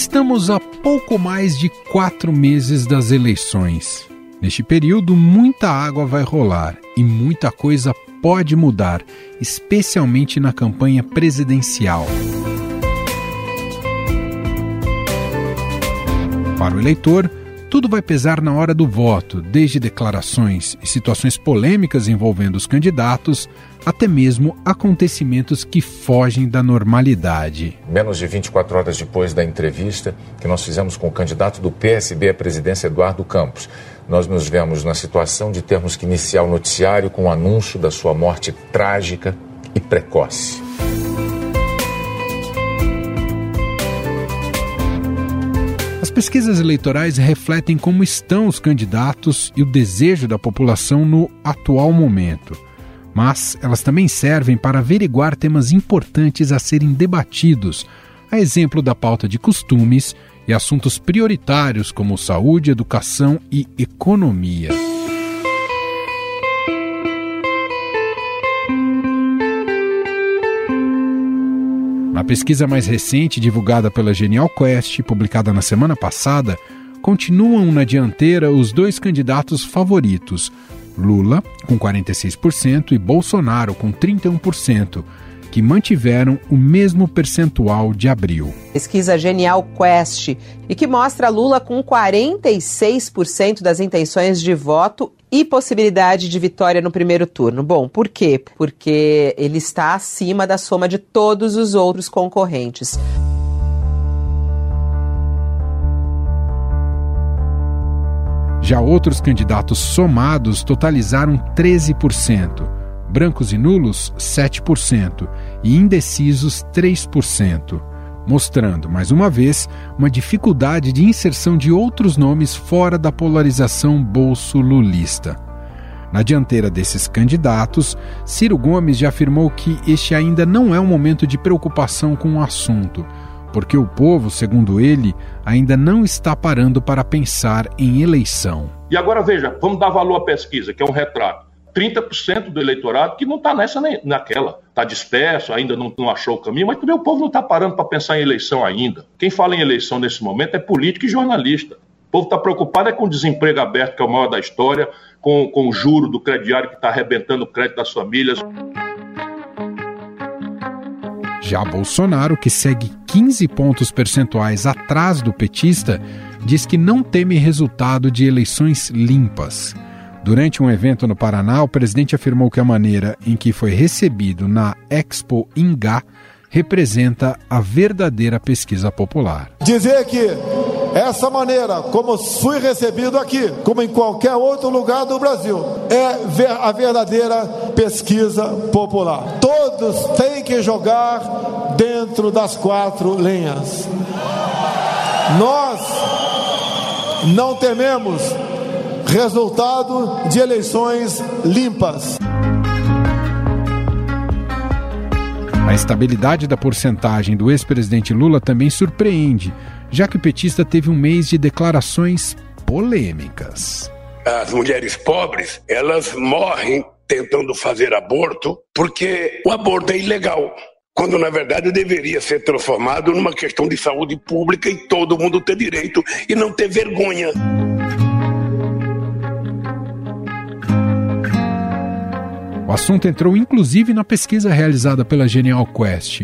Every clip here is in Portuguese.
Estamos a pouco mais de quatro meses das eleições. Neste período, muita água vai rolar e muita coisa pode mudar, especialmente na campanha presidencial. Para o eleitor, tudo vai pesar na hora do voto, desde declarações e situações polêmicas envolvendo os candidatos, até mesmo acontecimentos que fogem da normalidade. Menos de 24 horas depois da entrevista que nós fizemos com o candidato do PSB à presidência, Eduardo Campos, nós nos vemos na situação de termos que iniciar o noticiário com o anúncio da sua morte trágica e precoce. As pesquisas eleitorais refletem como estão os candidatos e o desejo da população no atual momento. Mas elas também servem para averiguar temas importantes a serem debatidos, a exemplo da pauta de costumes e assuntos prioritários como saúde, educação e economia. Na pesquisa mais recente, divulgada pela Genial Quest, publicada na semana passada, continuam na dianteira os dois candidatos favoritos, Lula, com 46%, e Bolsonaro, com 31%, que mantiveram o mesmo percentual de abril. Pesquisa Genial Quest e que mostra Lula com 46% das intenções de voto e possibilidade de vitória no primeiro turno. Bom, por quê? Porque ele está acima da soma de todos os outros concorrentes. Já outros candidatos somados totalizaram 13%, brancos e nulos 7% e indecisos 3% mostrando, mais uma vez, uma dificuldade de inserção de outros nomes fora da polarização bolso-lulista. Na dianteira desses candidatos, Ciro Gomes já afirmou que este ainda não é um momento de preocupação com o assunto, porque o povo, segundo ele, ainda não está parando para pensar em eleição. E agora veja, vamos dar valor à pesquisa, que é um retrato. 30% do eleitorado que não está nessa nem naquela. Está disperso, ainda não, não, achou o caminho, mas também o povo não está parando para pensar em eleição ainda. Quem fala em eleição nesse momento é político e jornalista. O povo está preocupado é com o desemprego aberto, que é o maior da história, com, com o juro do crediário que está arrebentando o crédito das famílias. Já Bolsonaro, que segue 15 pontos percentuais atrás do petista, diz que não teme resultado de eleições limpas. Durante um evento no Paraná, o presidente afirmou que a maneira em que foi recebido na Expo Ingá representa a verdadeira pesquisa popular. Dizer que essa maneira como fui recebido aqui, como em qualquer outro lugar do Brasil, é a verdadeira pesquisa popular. Todos têm que jogar dentro das quatro linhas. Nós não tememos resultado de eleições limpas. A estabilidade da porcentagem do ex-presidente Lula também surpreende, já que o petista teve um mês de declarações polêmicas. As mulheres pobres, elas morrem tentando fazer aborto porque o aborto é ilegal quando na verdade deveria ser transformado numa questão de saúde pública e todo mundo ter direito e não ter vergonha. O assunto entrou inclusive na pesquisa realizada pela Genial Quest.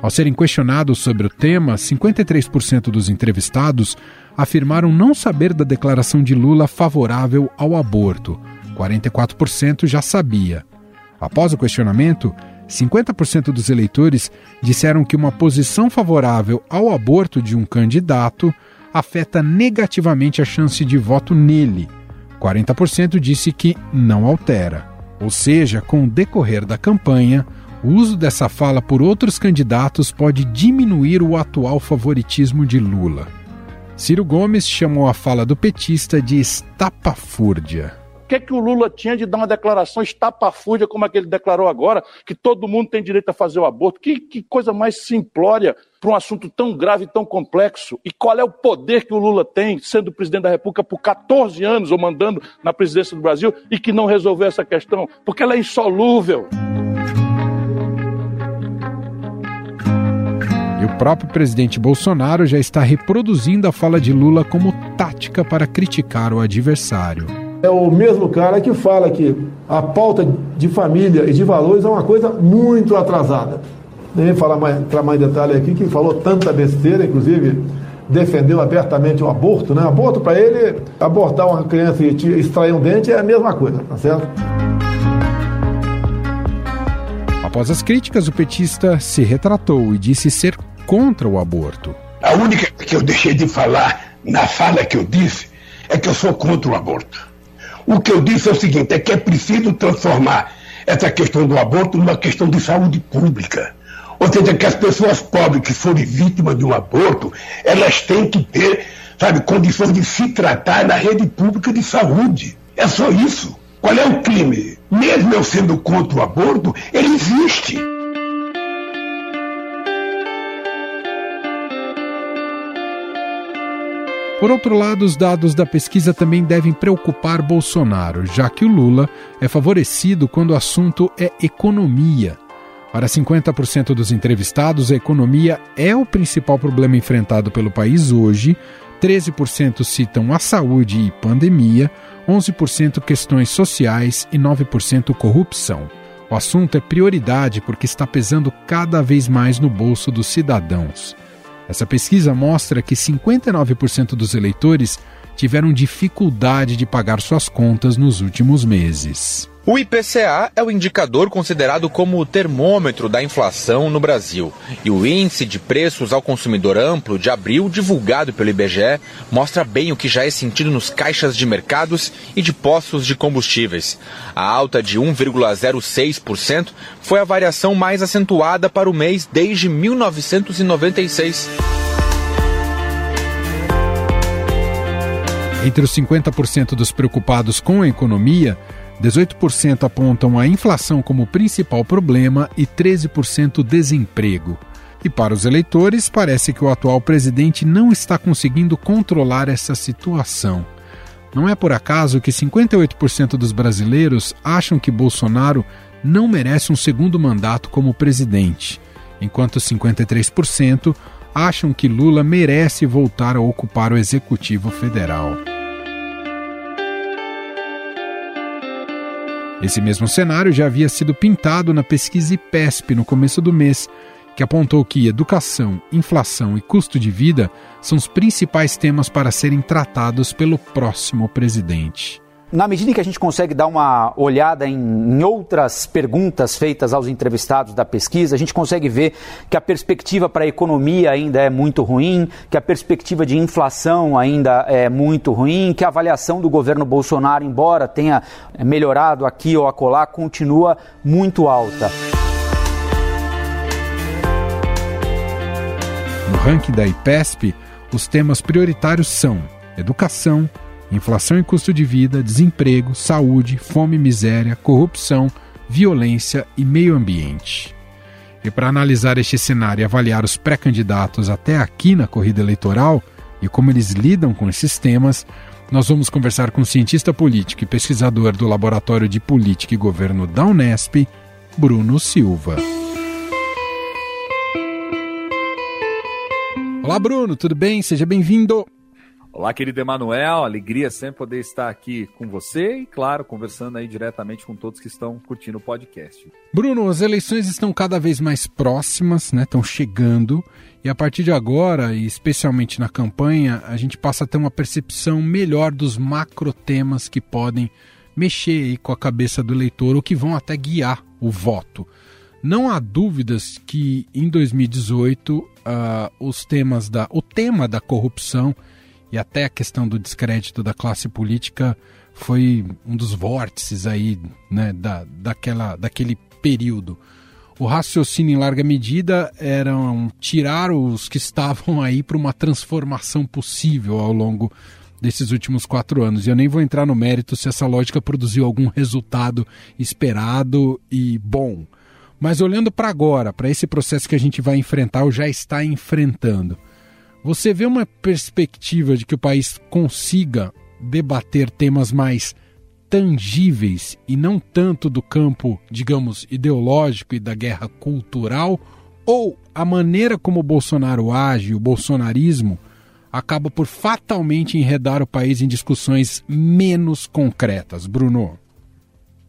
Ao serem questionados sobre o tema, 53% dos entrevistados afirmaram não saber da declaração de Lula favorável ao aborto. 44% já sabia. Após o questionamento, 50% dos eleitores disseram que uma posição favorável ao aborto de um candidato afeta negativamente a chance de voto nele. 40% disse que não altera. Ou seja, com o decorrer da campanha, o uso dessa fala por outros candidatos pode diminuir o atual favoritismo de Lula. Ciro Gomes chamou a fala do petista de estapafúrdia. O que, é que o Lula tinha de dar uma declaração estapafúrdia como a que ele declarou agora, que todo mundo tem direito a fazer o aborto? Que, que coisa mais simplória para um assunto tão grave e tão complexo? E qual é o poder que o Lula tem, sendo presidente da República por 14 anos ou mandando na presidência do Brasil e que não resolveu essa questão? Porque ela é insolúvel. próprio presidente Bolsonaro já está reproduzindo a fala de Lula como tática para criticar o adversário. É o mesmo cara que fala que a pauta de família e de valores é uma coisa muito atrasada. Nem falar mais, entrar mais em detalhe aqui, que falou tanta besteira, inclusive defendeu abertamente o aborto, né? Aborto para ele, abortar uma criança e extrair um dente é a mesma coisa, tá certo? Após as críticas, o petista se retratou e disse ser contra o aborto. A única que eu deixei de falar na fala que eu disse é que eu sou contra o aborto. O que eu disse é o seguinte: é que é preciso transformar essa questão do aborto numa questão de saúde pública. Ou seja, que as pessoas pobres que forem vítimas de um aborto, elas têm que ter, sabe, condições de se tratar na rede pública de saúde. É só isso. Qual é o crime? Mesmo eu sendo contra o aborto, ele existe. Por outro lado, os dados da pesquisa também devem preocupar Bolsonaro, já que o Lula é favorecido quando o assunto é economia. Para 50% dos entrevistados, a economia é o principal problema enfrentado pelo país hoje, 13% citam a saúde e pandemia, 11% questões sociais e 9% corrupção. O assunto é prioridade porque está pesando cada vez mais no bolso dos cidadãos. Essa pesquisa mostra que 59% dos eleitores tiveram dificuldade de pagar suas contas nos últimos meses. O IPCA é o indicador considerado como o termômetro da inflação no Brasil. E o índice de preços ao consumidor amplo de abril, divulgado pelo IBGE, mostra bem o que já é sentido nos caixas de mercados e de postos de combustíveis. A alta de 1,06% foi a variação mais acentuada para o mês desde 1996. Entre os 50% dos preocupados com a economia, 18% apontam a inflação como principal problema e 13% desemprego. E para os eleitores, parece que o atual presidente não está conseguindo controlar essa situação. Não é por acaso que 58% dos brasileiros acham que Bolsonaro não merece um segundo mandato como presidente, enquanto 53% acham que Lula merece voltar a ocupar o executivo federal. Esse mesmo cenário já havia sido pintado na pesquisa IPESP no começo do mês, que apontou que educação, inflação e custo de vida são os principais temas para serem tratados pelo próximo presidente. Na medida em que a gente consegue dar uma olhada em, em, outras perguntas feitas aos entrevistados da pesquisa, a gente consegue ver que a perspectiva para a economia ainda é muito ruim, que a perspectiva de inflação ainda é muito ruim, que a avaliação do governo Bolsonaro, embora tenha melhorado aqui ou acolá, continua muito alta. No ranking da IPESP, os temas prioritários são educação, inflação e custo de vida, desemprego, saúde, fome e miséria, corrupção, violência e meio ambiente. E para analisar este cenário e avaliar os pré-candidatos até aqui na corrida eleitoral e como eles lidam com esses temas, nós vamos conversar com o cientista político e pesquisador do Laboratório de Política e Governo da Unesp, Bruno Silva. Olá, Bruno, tudo bem? Seja bem-vindo. Olá, querido Emanuel, alegria sempre poder estar aqui com você e, claro, conversando aí diretamente com todos que estão curtindo o podcast. Bruno, as eleições estão cada vez mais próximas, né? Estão chegando e a partir de agora, e especialmente na campanha, a gente passa a ter uma percepção melhor dos macro temas que podem mexer com a cabeça do eleitor ou que vão até guiar o voto. Não há dúvidas que em 2018 uh, ah, os temas da, o tema da corrupção e até a questão do descrédito da classe política foi um dos vórtices aí, né, da, daquela, daquele período. O raciocínio em larga medida era tirar os que estavam aí para uma transformação possível ao longo desses últimos quatro anos. E eu nem vou entrar no mérito se essa lógica produziu algum resultado esperado e bom. Mas olhando para agora, para esse processo que a gente vai enfrentar ou já está enfrentando, você vê uma perspectiva de que o país consiga debater temas mais tangíveis e não tanto do campo, digamos, ideológico e da guerra cultural? Ou a maneira como o Bolsonaro age, o bolsonarismo, acaba por fatalmente enredar o país em discussões menos concretas? Bruno.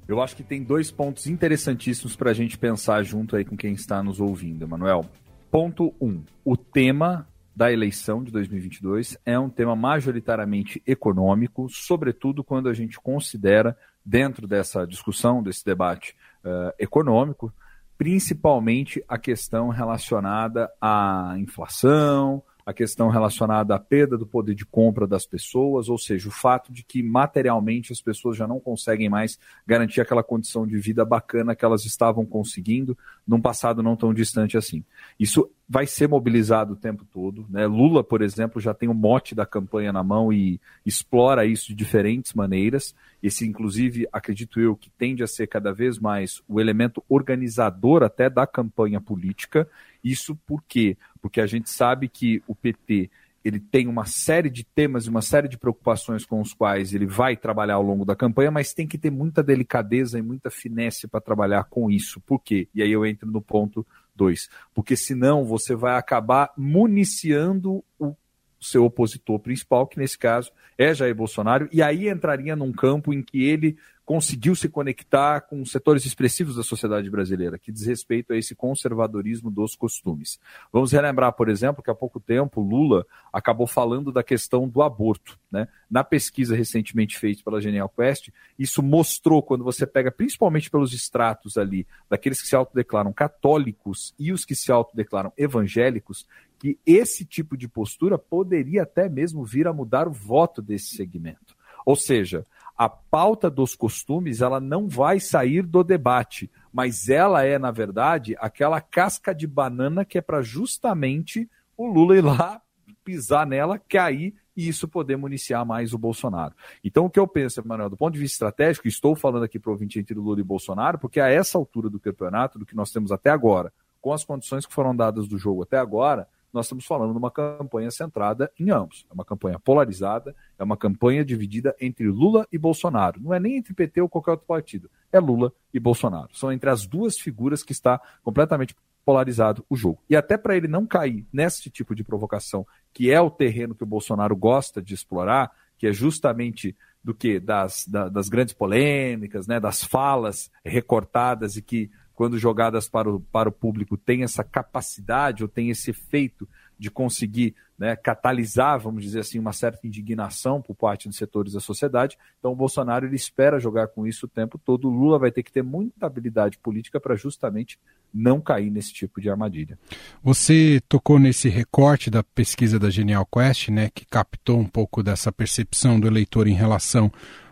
Eu acho que tem dois pontos interessantíssimos para a gente pensar junto aí com quem está nos ouvindo, Emanuel. Ponto 1. Um, o tema da eleição de 2022 é um tema majoritariamente econômico, sobretudo quando a gente considera, dentro dessa discussão, desse debate uh, econômico, principalmente a questão relacionada à inflação, a questão relacionada à perda do poder de compra das pessoas, ou seja, o fato de que materialmente as pessoas já não conseguem mais garantir aquela condição de vida bacana que elas estavam conseguindo num passado não tão distante assim. Isso vai ser mobilizado o tempo todo. Né? Lula, por exemplo, já tem o mote da campanha na mão e explora isso de diferentes maneiras. Esse, inclusive, acredito eu, que tende a ser cada vez mais o elemento organizador até da campanha política. Isso por quê? Porque a gente sabe que o PT ele tem uma série de temas e uma série de preocupações com os quais ele vai trabalhar ao longo da campanha, mas tem que ter muita delicadeza e muita finesse para trabalhar com isso. Por quê? E aí eu entro no ponto 2. Porque senão você vai acabar municiando o seu opositor principal, que nesse caso é Jair Bolsonaro, e aí entraria num campo em que ele conseguiu se conectar com setores expressivos da sociedade brasileira, que diz respeito a esse conservadorismo dos costumes. Vamos relembrar, por exemplo, que há pouco tempo Lula acabou falando da questão do aborto. Né? Na pesquisa recentemente feita pela Genial Quest, isso mostrou, quando você pega principalmente pelos extratos ali, daqueles que se autodeclaram católicos e os que se autodeclaram evangélicos, que esse tipo de postura poderia até mesmo vir a mudar o voto desse segmento. Ou seja, a pauta dos costumes ela não vai sair do debate, mas ela é, na verdade, aquela casca de banana que é para justamente o Lula ir lá pisar nela, cair e isso poder municiar mais o Bolsonaro. Então, o que eu penso, Manuel, do ponto de vista estratégico, estou falando aqui para o ouvinte entre Lula e Bolsonaro, porque a essa altura do campeonato, do que nós temos até agora, com as condições que foram dadas do jogo até agora, nós estamos falando de uma campanha centrada em ambos. É uma campanha polarizada, é uma campanha dividida entre Lula e Bolsonaro. Não é nem entre PT ou qualquer outro partido, é Lula e Bolsonaro. São entre as duas figuras que está completamente polarizado o jogo. E até para ele não cair nesse tipo de provocação, que é o terreno que o Bolsonaro gosta de explorar, que é justamente do que das, das grandes polêmicas, né, das falas recortadas e que quando jogadas para o, para o público, tem essa capacidade ou tem esse efeito de conseguir né, catalisar, vamos dizer assim, uma certa indignação por parte dos setores da sociedade. Então, o Bolsonaro ele espera jogar com isso o tempo todo. O Lula vai ter que ter muita habilidade política para justamente não cair nesse tipo de armadilha. Você tocou nesse recorte da pesquisa da Genial Quest, né, que captou um pouco dessa percepção do eleitor em relação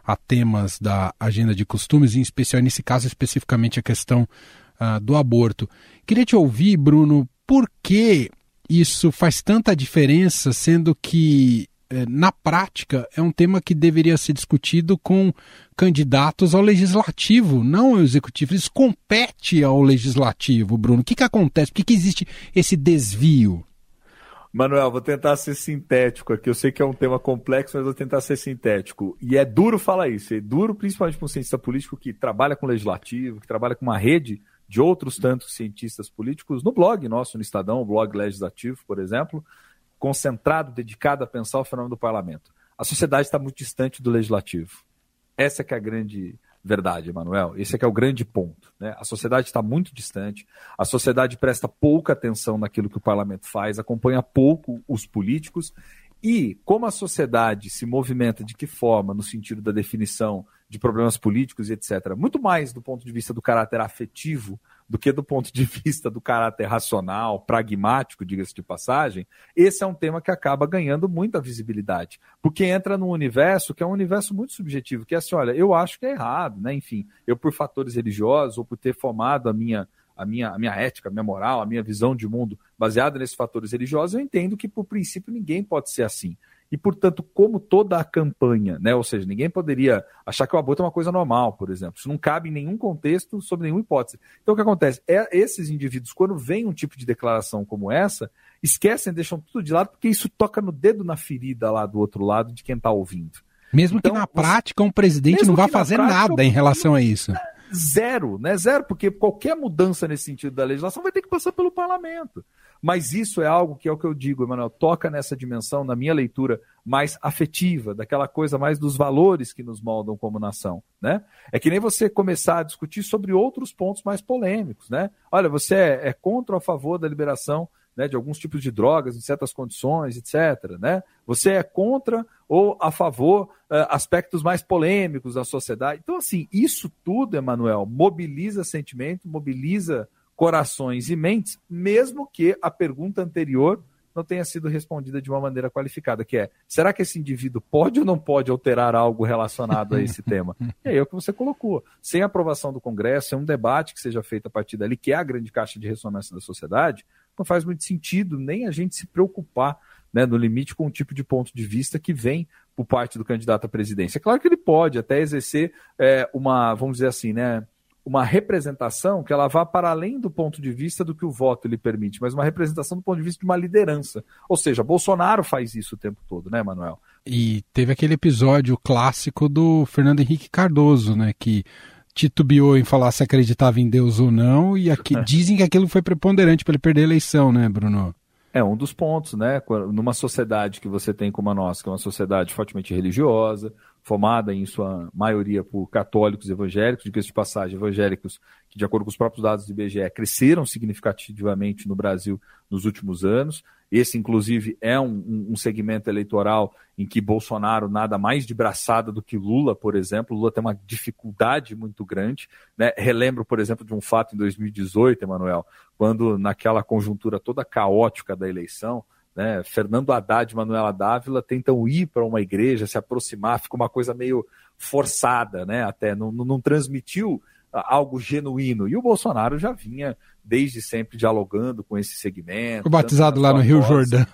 a temas da agenda de costumes, em especial nesse caso especificamente a questão uh, do aborto. Queria te ouvir, Bruno, por que isso faz tanta diferença, sendo que eh, na prática é um tema que deveria ser discutido com candidatos ao legislativo, não ao executivo. Isso compete ao legislativo, Bruno. O que, que acontece? Por que, que existe esse desvio? Manuel, vou tentar ser sintético aqui. Eu sei que é um tema complexo, mas vou tentar ser sintético. E é duro falar isso. É duro, principalmente para um cientista político que trabalha com legislativo, que trabalha com uma rede de outros tantos cientistas políticos no blog nosso, no Estadão, o blog legislativo, por exemplo, concentrado, dedicado a pensar o fenômeno do parlamento. A sociedade está muito distante do legislativo. Essa que é a grande verdade, Emanuel. Esse é que é o grande ponto. Né? A sociedade está muito distante, a sociedade presta pouca atenção naquilo que o parlamento faz, acompanha pouco os políticos, e como a sociedade se movimenta de que forma, no sentido da definição de problemas políticos e etc., muito mais do ponto de vista do caráter afetivo do que do ponto de vista do caráter racional, pragmático, diga-se de passagem, esse é um tema que acaba ganhando muita visibilidade, porque entra num universo que é um universo muito subjetivo, que é assim, olha, eu acho que é errado, né? Enfim, eu por fatores religiosos ou por ter formado a minha a minha, a minha ética, a minha moral, a minha visão de mundo baseada nesses fatores religiosos, eu entendo que, por princípio, ninguém pode ser assim e, portanto, como toda a campanha, né? Ou seja, ninguém poderia achar que o aborto é uma coisa normal, por exemplo. Isso não cabe em nenhum contexto, sob nenhuma hipótese. Então, o que acontece? É, esses indivíduos, quando vem um tipo de declaração como essa, esquecem, deixam tudo de lado, porque isso toca no dedo na ferida lá do outro lado de quem está ouvindo. Mesmo então, que na prática um presidente não vá fazer prática, nada em relação a isso. zero, né? Zero, porque qualquer mudança nesse sentido da legislação vai ter que passar pelo parlamento. Mas isso é algo que é o que eu digo, Emanuel, toca nessa dimensão, na minha leitura, mais afetiva, daquela coisa mais dos valores que nos moldam como nação, né? É que nem você começar a discutir sobre outros pontos mais polêmicos, né? Olha, você é, é contra ou a favor da liberação né, de alguns tipos de drogas em certas condições, etc. Né? Você é contra ou a favor uh, aspectos mais polêmicos da sociedade. Então, assim, isso tudo, Emanuel, mobiliza sentimento, mobiliza corações e mentes, mesmo que a pergunta anterior não tenha sido respondida de uma maneira qualificada, que é, será que esse indivíduo pode ou não pode alterar algo relacionado a esse tema? E aí é o que você colocou. Sem aprovação do Congresso, sem um debate que seja feito a partir dali, que é a grande caixa de ressonância da sociedade, não faz muito sentido nem a gente se preocupar, né, no limite, com o tipo de ponto de vista que vem por parte do candidato à presidência. É claro que ele pode até exercer é, uma, vamos dizer assim, né, uma representação que ela vá para além do ponto de vista do que o voto lhe permite, mas uma representação do ponto de vista de uma liderança. Ou seja, Bolsonaro faz isso o tempo todo, né, Manuel? E teve aquele episódio clássico do Fernando Henrique Cardoso, né, que titubeou em falar se acreditava em Deus ou não, e aqui, dizem que aquilo foi preponderante para ele perder a eleição, né, Bruno? É um dos pontos, né? Numa sociedade que você tem como a nossa, que é uma sociedade fortemente religiosa, formada em sua maioria por católicos evangélicos, de de passagem, evangélicos que, de acordo com os próprios dados do IBGE, cresceram significativamente no Brasil nos últimos anos. Esse, inclusive, é um, um, segmento eleitoral em que Bolsonaro nada mais de braçada do que Lula, por exemplo. Lula tem uma dificuldade muito grande. Né? Relembro, por exemplo, de um fato em 2018, Emanuel, quando, naquela conjuntura toda caótica da eleição, né? Fernando Haddad e Manuela Dávila tentam ir para uma igreja, se aproximar, fica uma coisa meio forçada, né? até não, não transmitiu algo genuíno. E o Bolsonaro já vinha desde sempre dialogando com esse segmento. Foi batizado lá no Rio Jordão.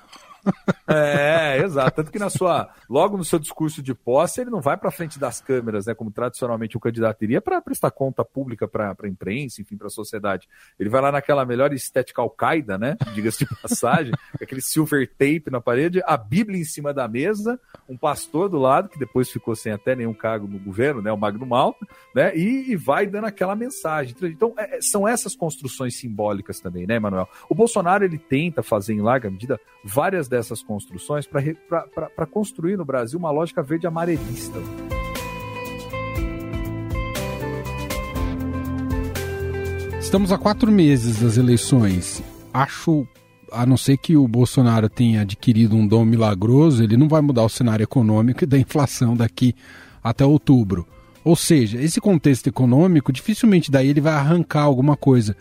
É, exato. Tanto que na sua, logo no seu discurso de posse, ele não vai para frente das câmeras, né, como tradicionalmente o candidato iria, para prestar conta pública para a imprensa, enfim, para a sociedade. Ele vai lá naquela melhor estética al-Qaeda, né, diga-se de passagem, aquele silver tape na parede, a Bíblia em cima da mesa, um pastor do lado, que depois ficou sem até nenhum cargo no governo, né, o Magno Malta, né, e, e vai dando aquela mensagem. Então, é, são essas construções simbólicas também, né, Manuel? O Bolsonaro, ele tenta fazer, em larga medida, várias dessas construções para construir no Brasil uma lógica verde amarelista. Estamos a quatro meses das eleições. Acho, a não ser que o Bolsonaro tenha adquirido um dom milagroso, ele não vai mudar o cenário econômico e da inflação daqui até outubro. Ou seja, esse contexto econômico, dificilmente daí ele vai arrancar alguma coisa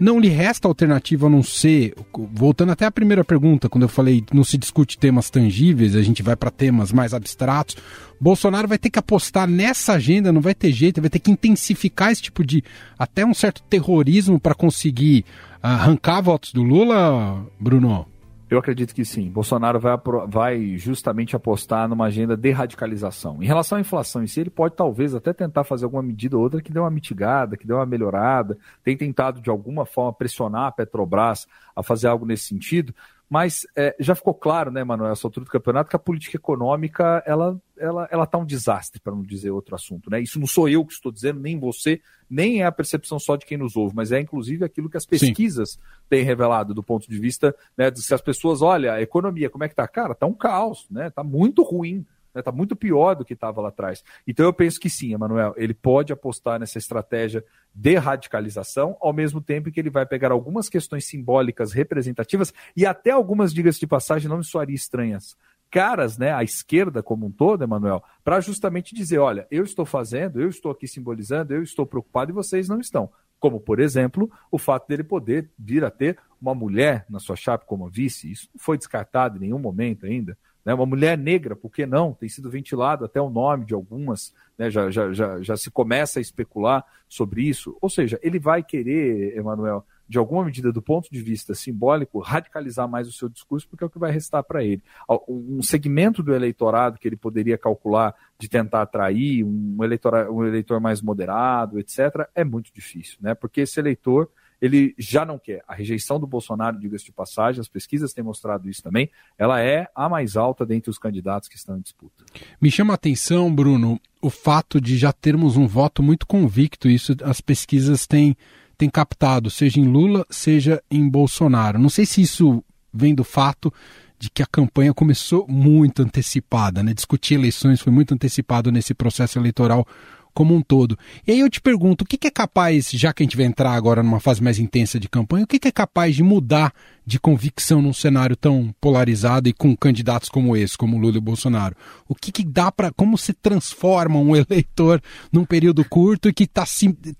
não lhe resta alternativa a não ser, voltando até a primeira pergunta, quando eu falei não se discute temas tangíveis, a gente vai para temas mais abstratos. Bolsonaro vai ter que apostar nessa agenda, não vai ter jeito, vai ter que intensificar esse tipo de até um certo terrorismo para conseguir arrancar votos do Lula, Bruno. Eu acredito que sim. Bolsonaro vai, vai justamente apostar numa agenda de radicalização. Em relação à inflação em si, ele pode talvez até tentar fazer alguma medida ou outra que dê uma mitigada, que dê uma melhorada. Tem tentado de alguma forma pressionar a Petrobras a fazer algo nesse sentido. Mas é, já ficou claro, né, Manuel, essa altura do campeonato, que a política econômica ela ela ela tá um desastre, para não dizer outro assunto, né? Isso não sou eu que estou dizendo, nem você, nem é a percepção só de quem nos ouve, mas é inclusive aquilo que as pesquisas Sim. têm revelado do ponto de vista, né, de se as pessoas, olha, a economia, como é que tá? Cara, tá um caos, né? Tá muito ruim. Está né? muito pior do que estava lá atrás. Então eu penso que sim, Emanuel, ele pode apostar nessa estratégia de radicalização, ao mesmo tempo que ele vai pegar algumas questões simbólicas representativas e até algumas, digas de passagem, não me soaria estranhas, caras, né, à esquerda como um todo, Emanuel, para justamente dizer, olha, eu estou fazendo, eu estou aqui simbolizando, eu estou preocupado e vocês não estão. Como, por exemplo, o fato dele poder vir a ter uma mulher na sua chapa como vice, isso não foi descartado em nenhum momento ainda. Né? Uma mulher negra, por que não? Tem sido ventilado até o nome de algumas, né? já, já, já, já se começa a especular sobre isso. Ou seja, ele vai querer, Emanuel, de alguma medida, do ponto de vista simbólico, radicalizar mais o seu discurso, porque é o que vai restar para ele. Um segmento do eleitorado que ele poderia calcular de tentar atrair, um eleitor, um eleitor mais moderado, etc., é muito difícil, né? Porque esse eleitor ele já não quer. A rejeição do Bolsonaro, diga-se de passagem, as pesquisas têm mostrado isso também, ela é a mais alta dentre os candidatos que estão em disputa. Me chama a atenção, Bruno, o fato de já termos um voto muito convicto, isso as pesquisas têm, têm captado, seja em Lula, seja em Bolsonaro. Não sei se isso vem do fato de que a campanha começou muito antecipada, né? Discutir eleições foi muito antecipado nesse processo eleitoral como um todo. E aí eu te pergunto, o que, é capaz, já que a gente vai entrar agora numa fase mais intensa de campanha, o que, que é capaz de mudar de convicção num cenário tão polarizado e com candidatos como esse, como Lula e Bolsonaro? O que, que dá para, como se transforma um eleitor num período curto e que está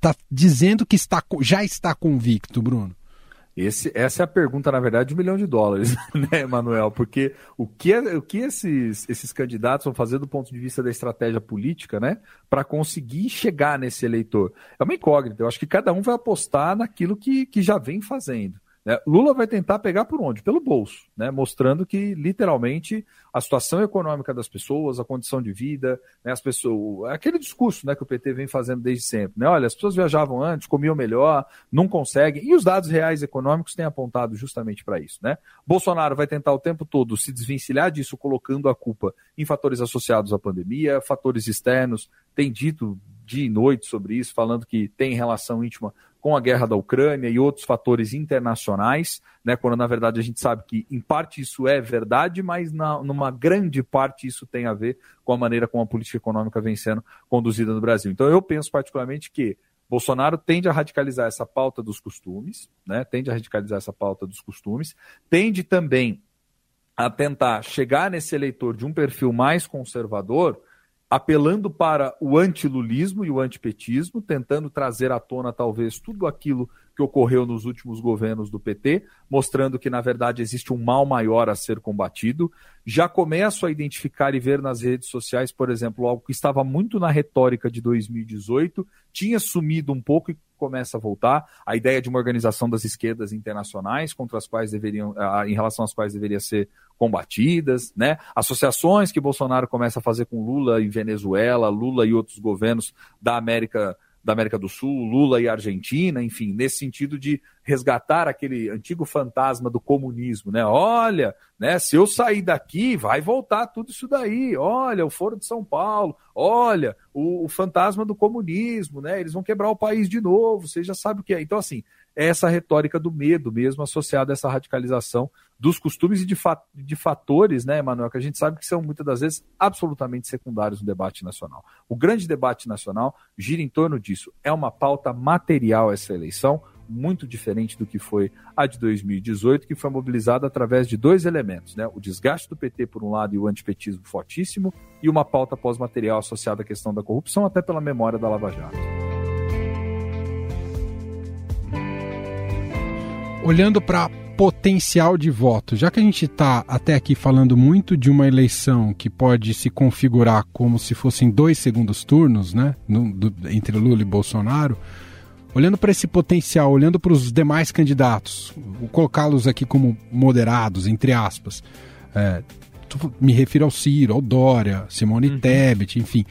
tá dizendo que está, já está convicto, Bruno? Esse, essa é a pergunta, na verdade, de um milhão de dólares, né, Manuel? Porque o que, é, o que esses, esses candidatos vão fazer do ponto de vista da estratégia política, né? Para conseguir chegar nesse eleitor? É uma incógnita. Eu acho que cada um vai apostar naquilo que, que já vem fazendo. Né? Lula vai tentar pegar por onde? Pelo bolso, né? mostrando que literalmente a situação econômica das pessoas, a condição de vida, né? as pessoas, aquele discurso né, que o PT vem fazendo desde sempre. Né? Olha, as pessoas viajavam antes, comiam melhor, não conseguem, e os dados reais econômicos têm apontado justamente para isso. Né? Bolsonaro vai tentar o tempo todo se desvencilhar disso, colocando a culpa em fatores associados à pandemia, fatores externos, tem dito dia e noite sobre isso, falando que tem relação íntima com a guerra da Ucrânia e outros fatores internacionais, né, quando na verdade a gente sabe que em parte isso é verdade, mas na, numa grande parte isso tem a ver com a maneira como a política econômica vem sendo conduzida no Brasil. Então eu penso particularmente que Bolsonaro tende a radicalizar essa pauta dos costumes, né, tende a radicalizar essa pauta dos costumes, tende também a tentar chegar nesse eleitor de um perfil mais conservador, apelando para o antilulismo e o antipetismo, tentando trazer à tona talvez tudo aquilo que ocorreu nos últimos governos do PT, mostrando que na verdade existe um mal maior a ser combatido. Já começo a identificar e ver nas redes sociais, por exemplo, algo que estava muito na retórica de 2018, tinha sumido um pouco e começa a voltar, a ideia de uma organização das esquerdas internacionais contra as quais deveriam, em relação às quais deveria ser combatidas, né? Associações que Bolsonaro começa a fazer com Lula em Venezuela, Lula e outros governos da América da América do Sul, Lula e Argentina, enfim, nesse sentido de resgatar aquele antigo fantasma do comunismo, né? Olha, né, se eu sair daqui, vai voltar tudo isso daí. Olha, o Foro de São Paulo, olha, o, o fantasma do comunismo, né? Eles vão quebrar o país de novo, você já sabe o que é. Então, assim, é essa retórica do medo mesmo associada a essa radicalização dos costumes e de, fa de fatores, né, Emanuel, que a gente sabe que são muitas das vezes absolutamente secundários no debate nacional. O grande debate nacional gira em torno disso. É uma pauta material essa eleição, muito diferente do que foi a de 2018, que foi mobilizada através de dois elementos, né? O desgaste do PT por um lado e o antipetismo fortíssimo, e uma pauta pós-material associada à questão da corrupção, até pela memória da Lava Jato. Olhando para potencial de voto, já que a gente está até aqui falando muito de uma eleição que pode se configurar como se fossem dois segundos turnos, né, no, do, entre Lula e Bolsonaro, olhando para esse potencial, olhando para os demais candidatos, vou colocá-los aqui como moderados, entre aspas, é, me refiro ao Ciro, ao Dória, Simone uhum. Tebet, enfim.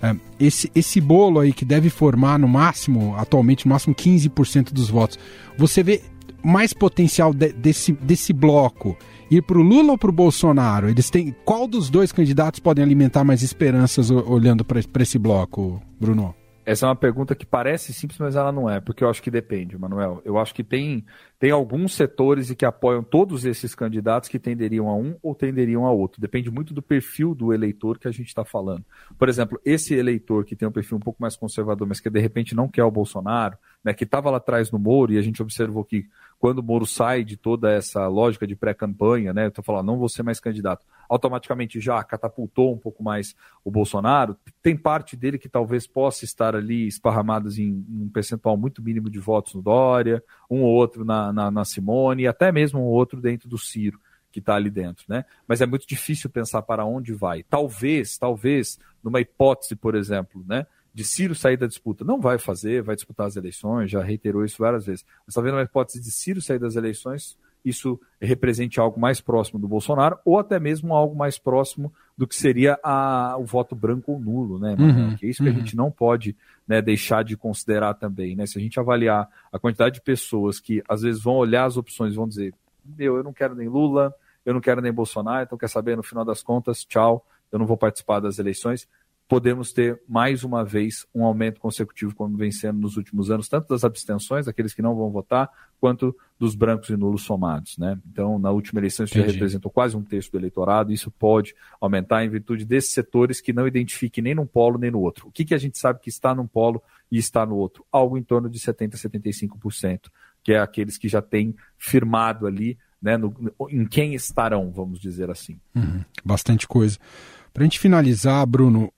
É, esse, esse bolo aí que deve formar no máximo, atualmente, no máximo 15% dos votos. Você vê mais potencial de, desse, desse bloco ir para o Lula ou para o Bolsonaro? Eles têm qual dos dois candidatos podem alimentar mais esperanças olhando para esse bloco, Bruno? Essa é uma pergunta que parece simples, mas ela não é, porque eu acho que depende, Manuel. Eu acho que tem, tem alguns setores que apoiam todos esses candidatos que tenderiam a um ou tenderiam a outro. Depende muito do perfil do eleitor que a gente está falando. Por exemplo, esse eleitor que tem um perfil um pouco mais conservador, mas que de repente não quer o Bolsonaro, né, que estava lá atrás no Moro e a gente observou que quando o Moro sai de toda essa lógica de pré-campanha, né? Então falar, não vou ser mais candidato, automaticamente já catapultou um pouco mais o Bolsonaro. Tem parte dele que talvez possa estar ali esparramadas em um percentual muito mínimo de votos no Dória, um ou outro na, na, na Simone, e até mesmo um outro dentro do Ciro que está ali dentro, né? Mas é muito difícil pensar para onde vai. Talvez, talvez, numa hipótese, por exemplo, né? De Ciro sair da disputa. Não vai fazer, vai disputar as eleições, já reiterou isso várias vezes. Mas talvez uma hipótese de Ciro sair das eleições, isso represente algo mais próximo do Bolsonaro ou até mesmo algo mais próximo do que seria a, o voto branco ou nulo, né? Uhum, é isso que a uhum. gente não pode né, deixar de considerar também, né? Se a gente avaliar a quantidade de pessoas que às vezes vão olhar as opções e vão dizer, meu, eu não quero nem Lula, eu não quero nem Bolsonaro, então quer saber, no final das contas, tchau, eu não vou participar das eleições podemos ter mais uma vez um aumento consecutivo, como vem sendo nos últimos anos, tanto das abstenções, daqueles que não vão votar, quanto dos brancos e nulos somados. Né? Então, na última eleição, isso Entendi. já representou quase um terço do eleitorado, e isso pode aumentar em virtude desses setores que não identifiquem nem num polo nem no outro. O que, que a gente sabe que está num polo e está no outro? Algo em torno de 70%, 75%, que é aqueles que já têm firmado ali né, no, em quem estarão, vamos dizer assim. Uhum, bastante coisa. Para a gente finalizar, Bruno,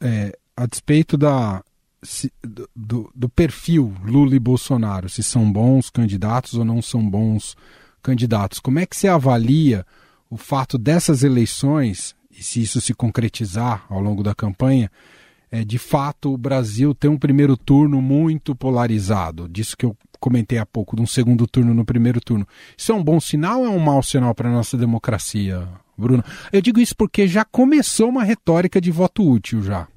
é, a despeito da, se, do, do, perfil Lula e Bolsonaro, se são bons candidatos ou não são bons candidatos, como é que você avalia o fato dessas eleições, e se isso se concretizar ao longo da campanha, é, de fato o Brasil ter um primeiro turno muito polarizado, disso que eu comentei há pouco, de um segundo turno no primeiro turno. Isso é um bom sinal ou é um mau sinal para a nossa democracia, Bruno? Eu digo isso porque já começou uma retórica de voto útil já.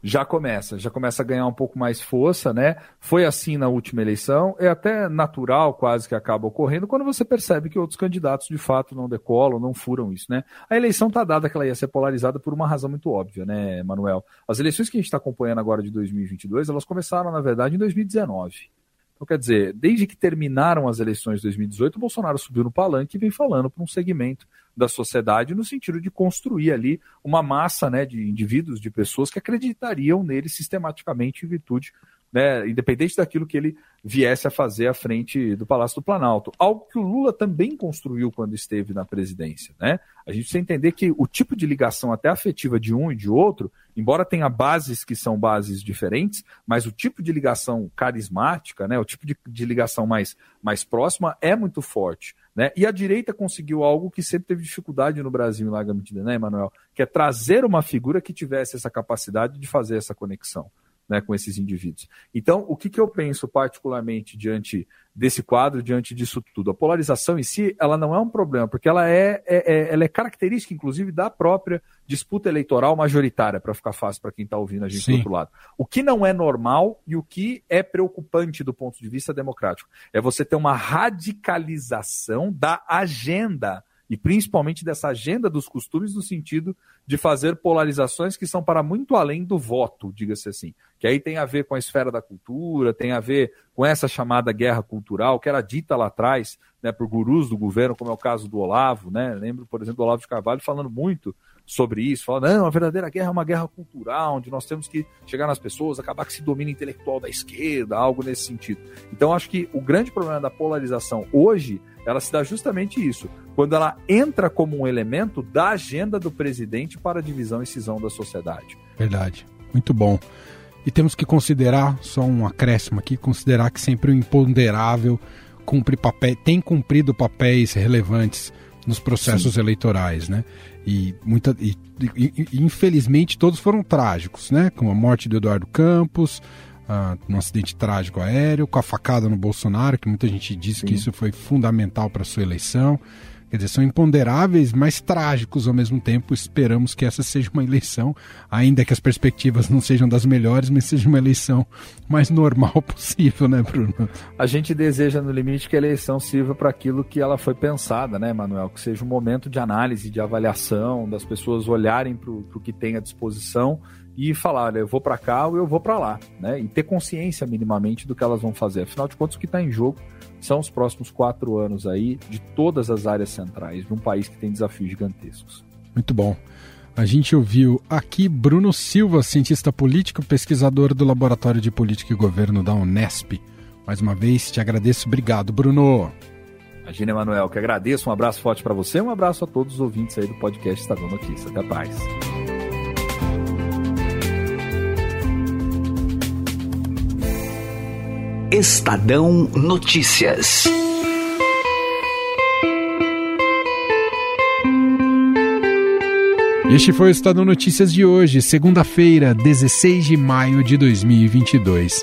Já começa, já começa a ganhar um pouco mais força, né? Foi assim na última eleição, é até natural quase que acaba ocorrendo quando você percebe que outros candidatos de fato não decolam, não furam isso, né? A eleição está dada que ela ia ser polarizada por uma razão muito óbvia, né, Manuel? As eleições que a gente está acompanhando agora de 2022, elas começaram, na verdade, em 2019. Então, quer dizer, desde que terminaram as eleições de 2018, o Bolsonaro subiu no palanque e vem falando para um segmento da sociedade no sentido de construir ali uma massa né, de indivíduos, de pessoas que acreditariam nele sistematicamente em virtude né, independente daquilo que ele viesse a fazer à frente do Palácio do Planalto. Algo que o Lula também construiu quando esteve na presidência. Né? A gente precisa entender que o tipo de ligação até afetiva de um e de outro, embora tenha bases que são bases diferentes, mas o tipo de ligação carismática, né, o tipo de, de ligação mais, mais próxima é muito forte. Né? E a direita conseguiu algo que sempre teve dificuldade no Brasil, em larga medida, né, Emanuel? Que é trazer uma figura que tivesse essa capacidade de fazer essa conexão né, com esses indivíduos. Então, o que, que eu penso particularmente diante desse quadro, diante disso tudo? A polarização em si, ela não é um problema, porque ela é, é, é ela é característica, inclusive, da própria disputa eleitoral majoritária, para ficar fácil para quem está ouvindo a gente Sim. do outro lado. O que não é normal e o que é preocupante do ponto de vista democrático é você ter uma radicalização da agenda e principalmente dessa agenda dos costumes no sentido de fazer polarizações que são para muito além do voto, diga-se assim. Que aí tem a ver com a esfera da cultura, tem a ver com essa chamada guerra cultural, que era dita lá atrás né, por gurus do governo, como é o caso do Olavo, né? Lembro, por exemplo, do Olavo de Carvalho falando muito sobre isso, falando, não, a verdadeira guerra é uma guerra cultural, onde nós temos que chegar nas pessoas, acabar com esse domínio intelectual da esquerda, algo nesse sentido. Então, acho que o grande problema da polarização hoje, ela se dá justamente isso, quando ela entra como um elemento da agenda do presidente para a divisão e cisão da sociedade. Verdade. Muito bom. E temos que considerar, só um acréscimo aqui, considerar que sempre o imponderável cumpre papel, tem cumprido papéis relevantes nos processos Sim. eleitorais, né? E, muita, e, e, e, infelizmente todos foram trágicos, né? Com a morte do Eduardo Campos, uh, um acidente trágico aéreo, com a facada no Bolsonaro, que muita gente disse Sim. que isso foi fundamental para sua eleição. Quer dizer, são imponderáveis, mas trágicos ao mesmo tempo. Esperamos que essa seja uma eleição, ainda que as perspectivas não sejam das melhores, mas seja uma eleição mais normal possível, né, Bruno? A gente deseja, no limite, que a eleição sirva para aquilo que ela foi pensada, né, Manuel? Que seja um momento de análise, de avaliação, das pessoas olharem para o que tem à disposição e falar, eu vou para cá ou eu vou para lá, né? E ter consciência minimamente do que elas vão fazer. Afinal de contas, o que está em jogo são os próximos quatro anos aí de todas as áreas centrais de um país que tem desafios gigantescos. Muito bom. A gente ouviu aqui Bruno Silva, cientista político, pesquisador do Laboratório de Política e Governo da Unesp. Mais uma vez, te agradeço. Obrigado, Bruno. Imagina, Emanuel, que agradeço. Um abraço forte para você, um abraço a todos os ouvintes aí do podcast Estadão Notícias. Até mais. Estadão Notícias. Este foi o Estadão Notícias de hoje, segunda-feira, 16 de maio de 2022.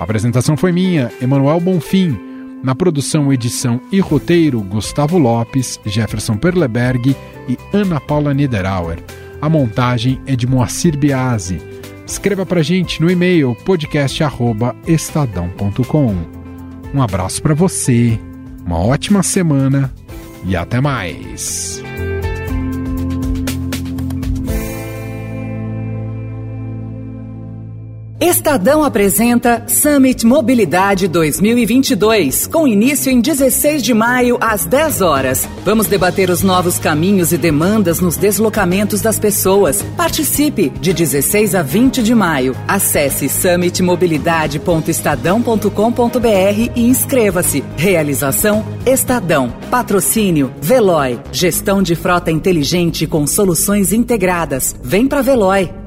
A apresentação foi minha, Emanuel Bonfim. Na produção, edição e roteiro, Gustavo Lopes, Jefferson Perleberg e Ana Paula Niederauer. A montagem é de Moacir Biasi. Escreva pra gente no e-mail podcast@estadão.com. Um abraço para você, uma ótima semana e até mais. Estadão apresenta Summit Mobilidade 2022, com início em 16 de maio às 10 horas. Vamos debater os novos caminhos e demandas nos deslocamentos das pessoas. Participe de 16 a 20 de maio. Acesse summitmobilidade.estadão.com.br e inscreva-se. Realização Estadão. Patrocínio Veloy. Gestão de frota inteligente com soluções integradas. Vem pra Veloy.